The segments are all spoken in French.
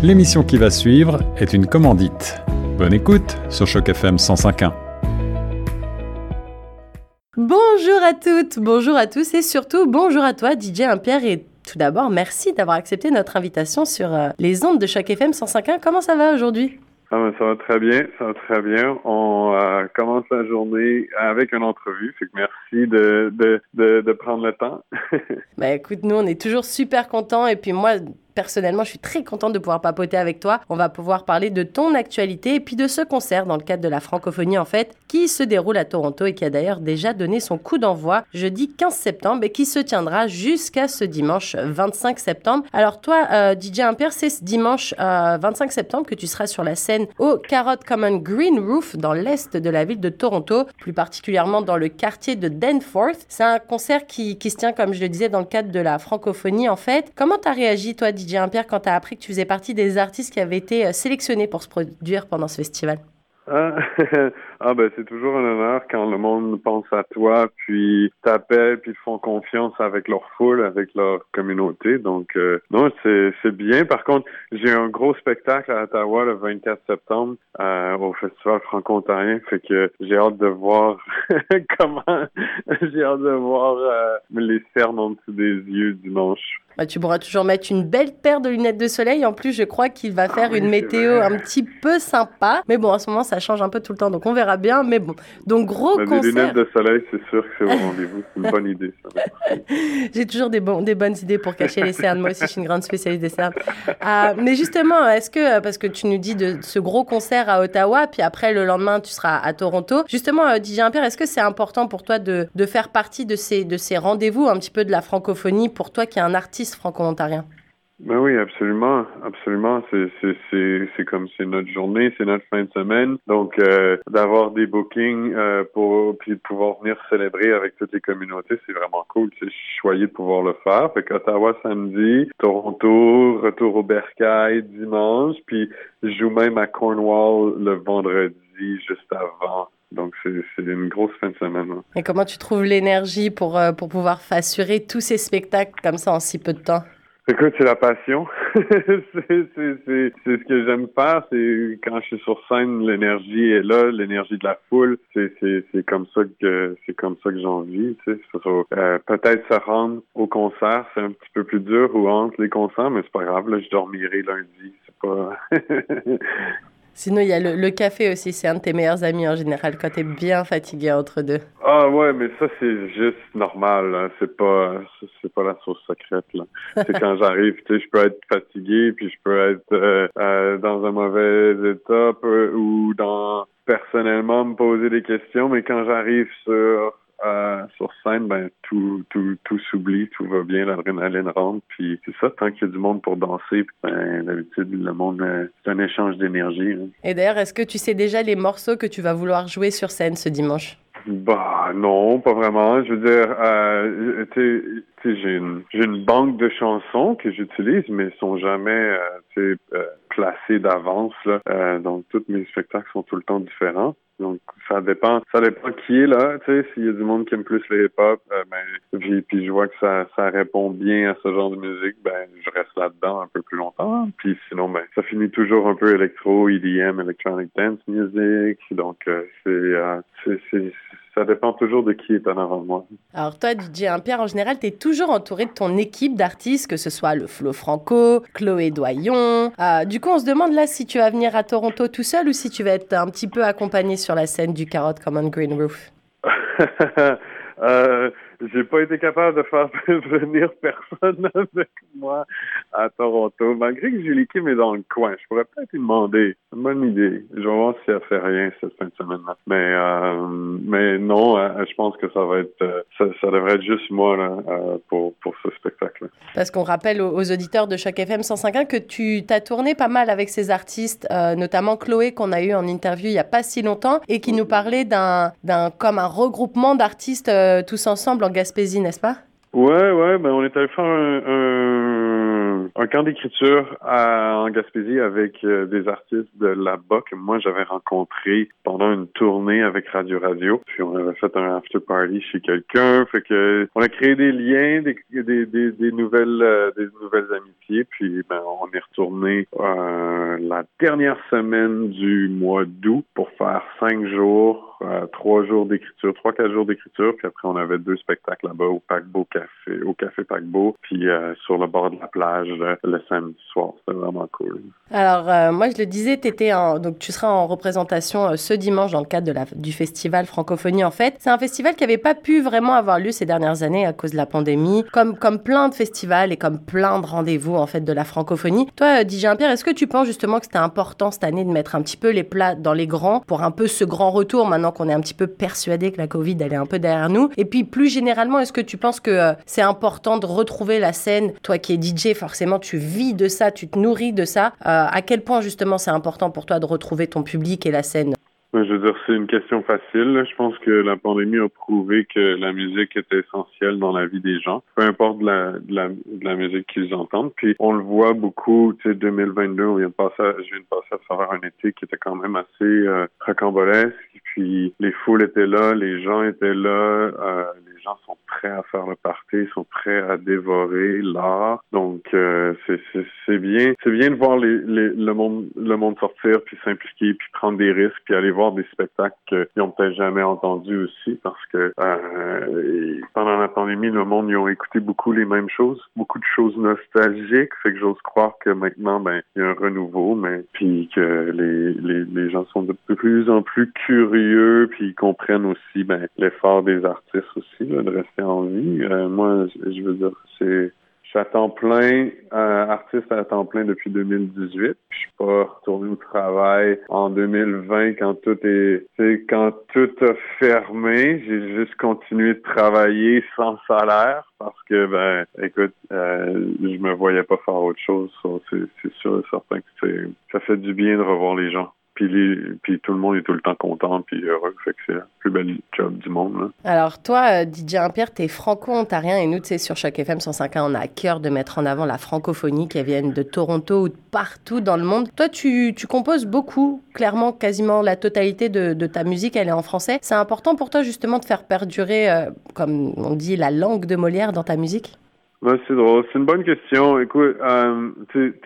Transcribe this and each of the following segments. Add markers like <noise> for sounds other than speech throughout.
L'émission qui va suivre est une commandite. Bonne écoute sur Choc FM 105.1. Bonjour à toutes, bonjour à tous et surtout bonjour à toi DJ Impierre et tout d'abord merci d'avoir accepté notre invitation sur euh, les ondes de Choc FM 105.1. Comment ça va aujourd'hui? Ah ben, ça va très bien, ça va très bien. On euh, commence la journée avec une entrevue, fait que merci de, de, de, de prendre le temps. <laughs> ben écoute, nous on est toujours super contents et puis moi personnellement, je suis très contente de pouvoir papoter avec toi. On va pouvoir parler de ton actualité et puis de ce concert dans le cadre de la francophonie en fait, qui se déroule à Toronto et qui a d'ailleurs déjà donné son coup d'envoi jeudi 15 septembre et qui se tiendra jusqu'à ce dimanche 25 septembre. Alors toi, euh, DJ Imper, c'est ce dimanche 25 euh, septembre que tu seras sur la scène au Carrot Common Green Roof dans l'est de la ville de Toronto, plus particulièrement dans le quartier de Danforth. C'est un concert qui, qui se tient, comme je le disais, dans le cadre de la francophonie en fait. Comment t'as réagi toi, DJ DJ Pierre quand tu as appris que tu faisais partie des artistes qui avaient été euh, sélectionnés pour se produire pendant ce festival? Ah, <laughs> ah, ben c'est toujours un honneur quand le monde pense à toi, puis t'appellent, puis font confiance avec leur foule, avec leur communauté. Donc euh, non, c'est c'est bien. Par contre, j'ai un gros spectacle à Ottawa le 24 septembre euh, au Festival franco-ontarien, fait que j'ai hâte de voir <laughs> comment j'ai hâte de voir euh, les cernes en dessous des yeux dimanche. Bah, tu pourras toujours mettre une belle paire de lunettes de soleil. En plus, je crois qu'il va faire ah une météo un petit peu sympa. Mais bon, en ce moment, ça change un peu tout le temps, donc on verra bien. Mais bon, donc gros concert. Des lunettes de soleil, c'est sûr que c'est au rendez-vous. C'est une bonne idée. <laughs> J'ai toujours des, des bonnes idées pour cacher les cernes. Moi aussi, je suis une grande spécialiste des cernes. Euh, mais justement, est-ce que, parce que tu nous dis de ce gros concert à Ottawa, puis après le lendemain, tu seras à Toronto. Justement, euh, DJ Impère, est-ce que c'est important pour toi de, de faire partie de ces, de ces rendez-vous, un petit peu de la francophonie, pour toi qui es un artiste franco-ontarien? Ben oui, absolument, absolument. C'est c'est c'est c'est comme c'est notre journée, c'est notre fin de semaine. Donc euh, d'avoir des bookings euh, pour puis de pouvoir venir célébrer avec toutes les communautés, c'est vraiment cool. Suis choyé de pouvoir le faire. Fait qu'Ottawa samedi, Toronto, retour au Bercail dimanche, puis je joue même à Cornwall le vendredi juste avant. Donc, c'est une grosse fin de semaine. Hein. Et comment tu trouves l'énergie pour, euh, pour pouvoir assurer tous ces spectacles comme ça en si peu de temps? Écoute, c'est la passion. <laughs> c'est ce que j'aime faire. C'est quand je suis sur scène, l'énergie est là, l'énergie de la foule. C'est comme ça que c'est comme ça que j'en vis. Tu sais. Euh, Peut-être se rendre au concert, c'est un petit peu plus dur ou entre les concerts, mais c'est pas grave. Là, je dormirai lundi. C'est pas. <laughs> Sinon, il y a le, café aussi, c'est un de tes meilleurs amis en général quand tu es bien fatigué entre deux. Ah ouais, mais ça c'est juste normal, hein. c'est pas c'est pas la sauce secrète là. <laughs> C'est quand j'arrive, tu sais, je peux être fatigué, puis je peux être euh, euh, dans un mauvais état ou dans personnellement me poser des questions, mais quand j'arrive sur euh, sur scène, ben tout, tout, tout s'oublie, tout va bien, l'adrénaline rentre, puis c'est ça, tant qu'il y a du monde pour danser, ben, d'habitude, le monde, euh, c'est un échange d'énergie. Hein. Et d'ailleurs, est-ce que tu sais déjà les morceaux que tu vas vouloir jouer sur scène ce dimanche? Bah non, pas vraiment. Je veux dire, euh, tu sais, j'ai une, j'ai une banque de chansons que j'utilise, mais elles sont jamais, euh, euh, placées d'avance. Euh, donc, tous mes spectacles sont tout le temps différents. Donc, ça dépend, ça dépend qui est là, tu sais, s'il y a du monde qui aime plus le hip-hop, euh, ben, puis, puis je vois que ça, ça répond bien à ce genre de musique, ben, je reste là-dedans un peu plus longtemps. Puis sinon, ben, ça finit toujours un peu électro, EDM, electronic dance music. Donc, euh, euh, c'est, c'est, ça dépend toujours de qui est en avant de moi. Alors toi, DJ Impierre, en général, tu es toujours entouré de ton équipe d'artistes, que ce soit le Flo Franco, Chloé Doyon. Euh, du coup, on se demande là si tu vas venir à Toronto tout seul ou si tu vas être un petit peu accompagné sur la scène du Carrot Common Green Roof? <laughs> euh, j'ai pas été capable de faire <laughs> venir personne avec moi à Toronto, malgré que j'ai l'équipe est dans le coin. Je pourrais peut-être lui demander. Bonne idée. Je vais voir si elle fait rien cette fin de semaine-là. Mais, euh, mais non, euh, je pense que ça va être, euh, ça, ça, devrait être juste moi là, pour, pour ce spectacle. Parce qu'on rappelle aux, auditeurs de chaque FM 105.1 que tu t'as tourné pas mal avec ces artistes, notamment Chloé qu'on a eu en interview il y a pas si longtemps et qui nous parlait d'un, d'un comme un regroupement d'artistes tous ensemble Gaspésie, n'est-ce pas? Ouais, ouais, ben on est allé faire un, un camp d'écriture en Gaspésie avec euh, des artistes de là-bas que moi j'avais rencontré pendant une tournée avec Radio Radio. Puis on avait fait un after party chez quelqu'un. Fait que on a créé des liens, des, des, des, des nouvelles euh, des nouvelles amitiés. Puis ben, on est retourné euh, la dernière semaine du mois d'août pour faire cinq jours euh, trois jours d'écriture, trois, quatre jours d'écriture, puis après on avait deux spectacles là-bas au Paquebot Café, au Café Paquebot, puis euh, sur le bord de la plage le, samedi soir. C'était vraiment cool. Alors euh, moi je le disais, étais donc tu seras en représentation ce dimanche dans le cadre de la, du festival Francophonie en fait. C'est un festival qui n'avait pas pu vraiment avoir lieu ces dernières années à cause de la pandémie, comme, comme plein de festivals et comme plein de rendez-vous en fait de la francophonie. Toi DJ Pierre, est-ce que tu penses justement que c'était important cette année de mettre un petit peu les plats dans les grands pour un peu ce grand retour maintenant qu'on est un petit peu persuadé que la Covid, elle est un peu derrière nous? Et puis, plus généralement, est-ce que tu penses que euh, c'est important de retrouver la scène Toi qui es DJ, forcément, tu vis de ça, tu te nourris de ça. Euh, à quel point, justement, c'est important pour toi de retrouver ton public et la scène? Je veux dire, c'est une question facile. Je pense que la pandémie a prouvé que la musique était essentielle dans la vie des gens, peu importe la, musique qu'ils entendent. Puis on le voit beaucoup, tu sais, 2022, on vient de passer, je viens de passer à travers un été qui était quand même assez euh. Puis les foules étaient là, les gens étaient là, euh, les gens sont prêts à faire le party, sont prêts à dévorer l'art. Donc euh, c'est bien, c'est bien de voir les, les, le monde le monde sortir puis s'impliquer puis prendre des risques puis aller voir des spectacles qu'ils n'ont peut-être jamais entendus aussi parce que euh, pendant la pandémie le monde ils ont écouté beaucoup les mêmes choses, beaucoup de choses nostalgiques, fait que j'ose croire que maintenant ben il y a un renouveau, mais puis que les, les les gens sont de plus en plus curieux puis ils comprennent aussi ben l'effort des artistes aussi de rester en vie. Euh, moi, je veux dire, c'est je suis à temps plein, euh, artiste à temps plein depuis 2018. Je suis pas retourné au travail en 2020 quand tout est, quand tout a fermé. J'ai juste continué de travailler sans salaire parce que, ben, écoute, euh, je me voyais pas faire autre chose. C'est sûr et certain que ça fait du bien de revoir les gens. Puis, tout le monde est tout le temps content puis heureux. Fait que c'est le plus bel job du monde. Alors toi, euh, DJ Impierre, t'es franco-ontarien et nous, tu sais, sur chaque FM 105.1, on a à cœur de mettre en avant la francophonie qui vient de Toronto ou de partout dans le monde. Toi, tu, composes beaucoup, clairement, quasiment la totalité de, de, ta musique, elle est en français. C'est important pour toi justement de faire perdurer, euh, comme on dit, la langue de Molière dans ta musique? C'est drôle. C'est une bonne question. Écoute, euh,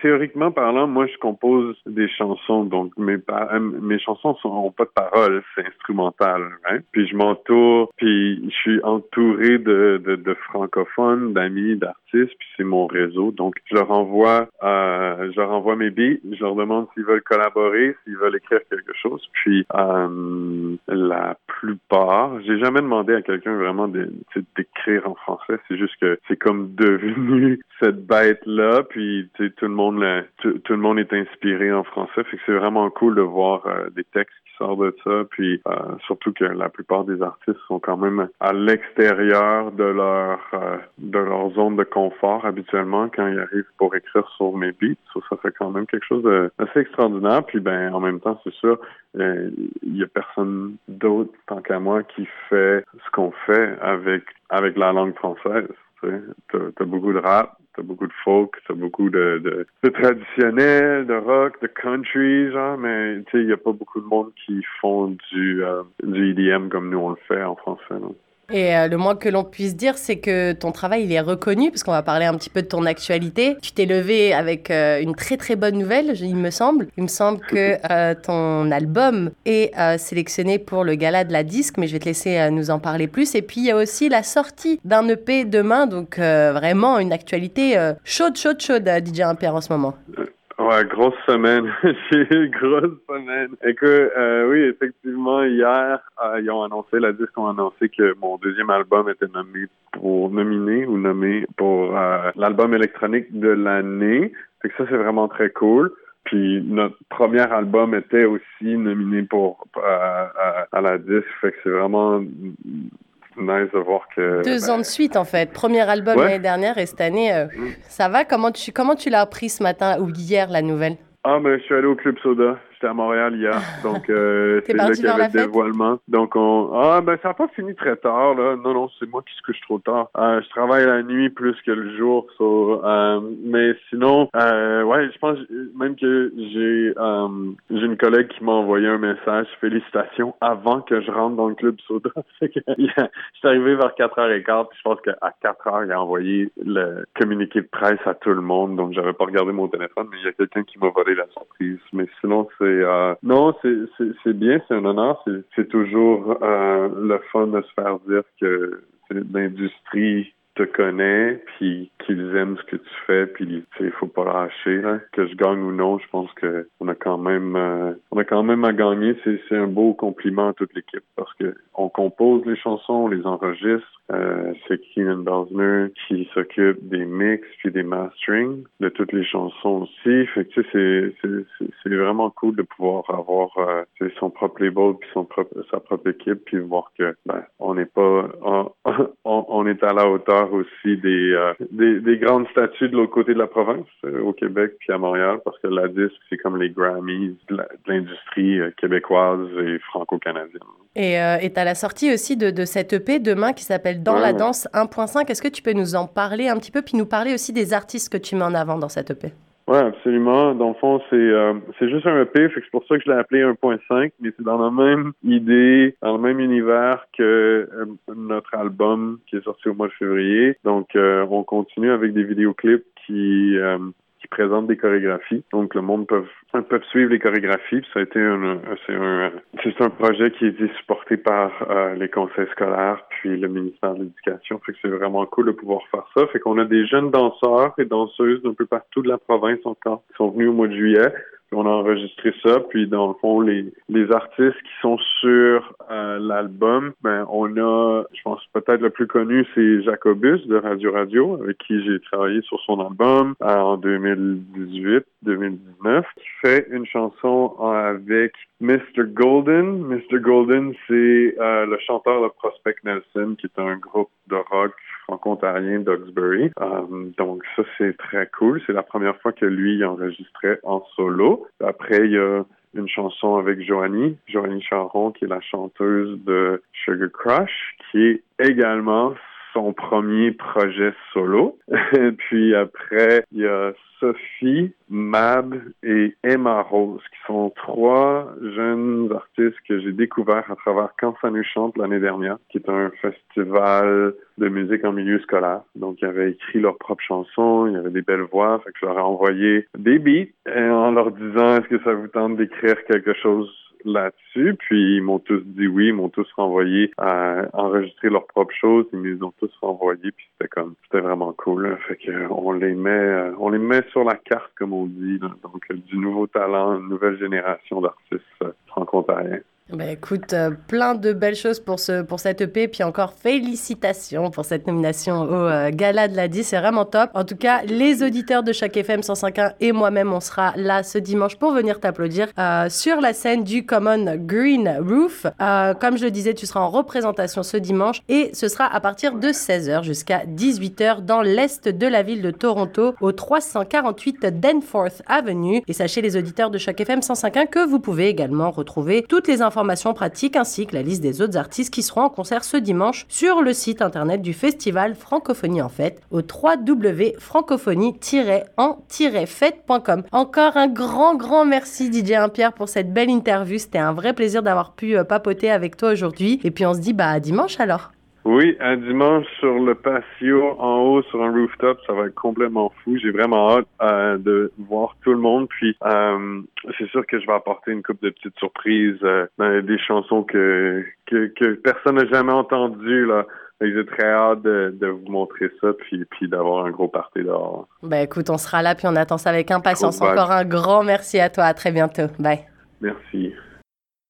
théoriquement parlant, moi, je compose des chansons. Donc, mes, euh, mes chansons n'ont pas de paroles. C'est instrumental. Hein? Puis, je m'entoure. Puis, je suis entouré de, de, de francophones, d'amis, d'artistes. Puis, c'est mon réseau. Donc, je leur envoie, euh, je leur envoie mes beats. Je leur demande s'ils veulent collaborer, s'ils veulent écrire quelque chose. Puis, euh, la plupart, j'ai jamais demandé à quelqu'un vraiment d'écrire en français. C'est juste que c'est comme devenu <laughs> cette bête-là, puis tout le monde tout, le monde est inspiré en français, c'est vraiment cool de voir euh, des textes qui sortent de ça, puis euh, surtout que la plupart des artistes sont quand même à l'extérieur de leur euh, de leur zone de confort habituellement quand ils arrivent pour écrire sur mes beats, ça, fait quand même quelque chose d'assez extraordinaire, puis ben en même temps c'est sûr il y a personne d'autre tant qu'à moi qui fait ce qu'on fait avec avec la langue française. T'as as beaucoup de rap, t'as beaucoup de folk, t'as beaucoup de, de, traditionnel, de rock, de country, genre, mais tu sais, il y a pas beaucoup de monde qui font du, euh, du EDM comme nous on le fait en français. Non? Et euh, le moins que l'on puisse dire, c'est que ton travail, il est reconnu, parce qu'on va parler un petit peu de ton actualité. Tu t'es levé avec euh, une très très bonne nouvelle, il me semble. Il me semble que <laughs> euh, ton album est sélectionné pour le gala de la disque, mais je vais te laisser nous en parler plus. Et puis, il y a aussi la sortie d'un EP demain, donc vraiment une actualité chaude, chaude, chaude, DJ Impère en ce moment. Ouais, grosse semaine. <laughs> J'ai une grosse semaine. Écoute, euh, oui, effectivement, hier, euh, ils ont annoncé, la disque ont annoncé que mon deuxième album était nommé pour nominé ou nommé pour euh, l'album électronique de l'année. Fait que ça, c'est vraiment très cool. Puis notre premier album était aussi nominé pour à la disque. Fait que c'est vraiment nice de voir que. Deux ans de suite, en fait. Premier album l'année dernière et cette année, euh, mm. ça va? Comment tu, comment tu l'as appris ce matin ou hier, la nouvelle? Ah, mais je suis allé au Club Soda. J'étais à Montréal hier, donc euh, <laughs> c'est là qu'il y avait le dévoilement. Donc on, ah ben ça n'a pas fini très tard là. Non non, c'est moi qui se couche trop tard. Euh, je travaille la nuit plus que le jour, so, euh, mais sinon, ouais, je pense même que j'ai j'ai une collègue qui m'a envoyé un message, félicitations, avant que je rentre dans le club soda. <laughs> je suis arrivé vers 4h15, puis je pense qu'à 4h, il a envoyé le communiqué de presse à tout le monde, donc j'avais pas regardé mon téléphone, mais il y a quelqu'un qui m'a volé la surprise. Mais sinon, c'est euh, non, c'est bien, c'est un honneur, c'est toujours euh, le fun de se faire dire que l'industrie te connaît, puis qu'ils aiment ce que tu fais, puis il faut pas lâcher. Que je gagne ou non, je pense que on a quand même euh, on a quand même à gagner. C'est un beau compliment à toute l'équipe parce que on compose les chansons, on les enregistre. Euh, c'est Keenan Bosner qui s'occupe des mix puis des mastering de toutes les chansons aussi. Fait que tu sais, c'est vraiment cool de pouvoir avoir euh, son propre label puis son propre sa propre équipe puis voir que ben on n'est pas on, <laughs> on, est à la hauteur aussi des, euh, des, des grandes statues de l'autre côté de la province euh, au Québec puis à Montréal parce que la disque c'est comme les Grammys de l'industrie québécoise et franco-canadienne. Et euh, tu as la sortie aussi de, de cette EP demain qui s'appelle Dans la danse 1.5. Est-ce que tu peux nous en parler un petit peu, puis nous parler aussi des artistes que tu mets en avant dans cette EP? Oui, absolument. Dans le fond, c'est euh, c'est juste un EP, c'est pour ça que je l'ai appelé 1.5, mais c'est dans la même idée, dans le même univers que euh, notre album qui est sorti au mois de février. Donc, euh, on continue avec des vidéoclips qui qui présentent des chorégraphies. Donc, le monde peut, peut suivre les chorégraphies. ça a été un, c'est un, c'est un projet qui été supporté par euh, les conseils scolaires puis le ministère de l'Éducation. Fait que c'est vraiment cool de pouvoir faire ça. Fait qu'on a des jeunes danseurs et danseuses d'un peu partout de la province encore qui sont venus au mois de juillet on a enregistré ça, puis dans le fond, les, artistes qui sont sur euh, l'album, ben on a, je pense peut-être le plus connu, c'est Jacobus de Radio Radio, avec qui j'ai travaillé sur son album euh, en 2018-2019, qui fait une chanson avec Mr. Golden. Mr. Golden, c'est euh, le chanteur de Prospect Nelson, qui est un groupe de rock franco-ontarien d'Oxbury. Euh, donc ça, c'est très cool. C'est la première fois que lui enregistrait en solo. Après, il y a une chanson avec Joanie, Joanie Charon, qui est la chanteuse de Sugar Crush, qui est également son premier projet solo. <laughs> Puis après, il y a Sophie, Mab et Emma Rose, qui sont trois jeunes artistes que j'ai découverts à travers Quand ça nous chante l'année dernière, qui est un festival de musique en milieu scolaire. Donc, ils avaient écrit leurs propres chansons, il y avait des belles voix, fait que je leur ai envoyé des beats en leur disant est-ce que ça vous tente d'écrire quelque chose là-dessus. Puis ils m'ont tous dit oui, ils m'ont tous renvoyé à enregistrer leurs propres choses. Ils nous ont tous renvoyé. Puis c'était comme c'était vraiment cool. Fait que on les met on les met sur la carte comme on dit. Donc du nouveau talent, une nouvelle génération d'artistes euh, franco-ontariens. Ben écoute, euh, plein de belles choses pour, ce, pour cette EP, puis encore félicitations pour cette nomination au euh, Gala de la 10, c'est vraiment top. En tout cas, les auditeurs de chaque FM 105.1 et moi-même, on sera là ce dimanche pour venir t'applaudir euh, sur la scène du Common Green Roof. comme je le disais, tu seras en représentation ce dimanche et ce sera à partir de 16h jusqu'à 18h dans l'est de la ville de Toronto, au 348 Danforth Avenue. Et sachez les auditeurs de chaque FM 105.1 que vous pouvez également retrouver toutes les informations informations pratiques ainsi que la liste des autres artistes qui seront en concert ce dimanche sur le site internet du festival Francophonie en Fête au www.francophonie-en-fête.com. Encore un grand, grand merci DJ Pierre pour cette belle interview. C'était un vrai plaisir d'avoir pu euh, papoter avec toi aujourd'hui. Et puis on se dit bah à dimanche alors. Oui, un dimanche sur le patio, en haut, sur un rooftop, ça va être complètement fou. J'ai vraiment hâte euh, de voir tout le monde. Puis, euh, c'est sûr que je vais apporter une coupe de petites surprises, euh, des chansons que, que, que personne n'a jamais entendues, là. J'ai très hâte de, de, vous montrer ça, puis, puis d'avoir un gros party dehors. Ben écoute, on sera là, puis on attend ça avec impatience. Encore un grand merci à toi. À très bientôt. Bye. Merci.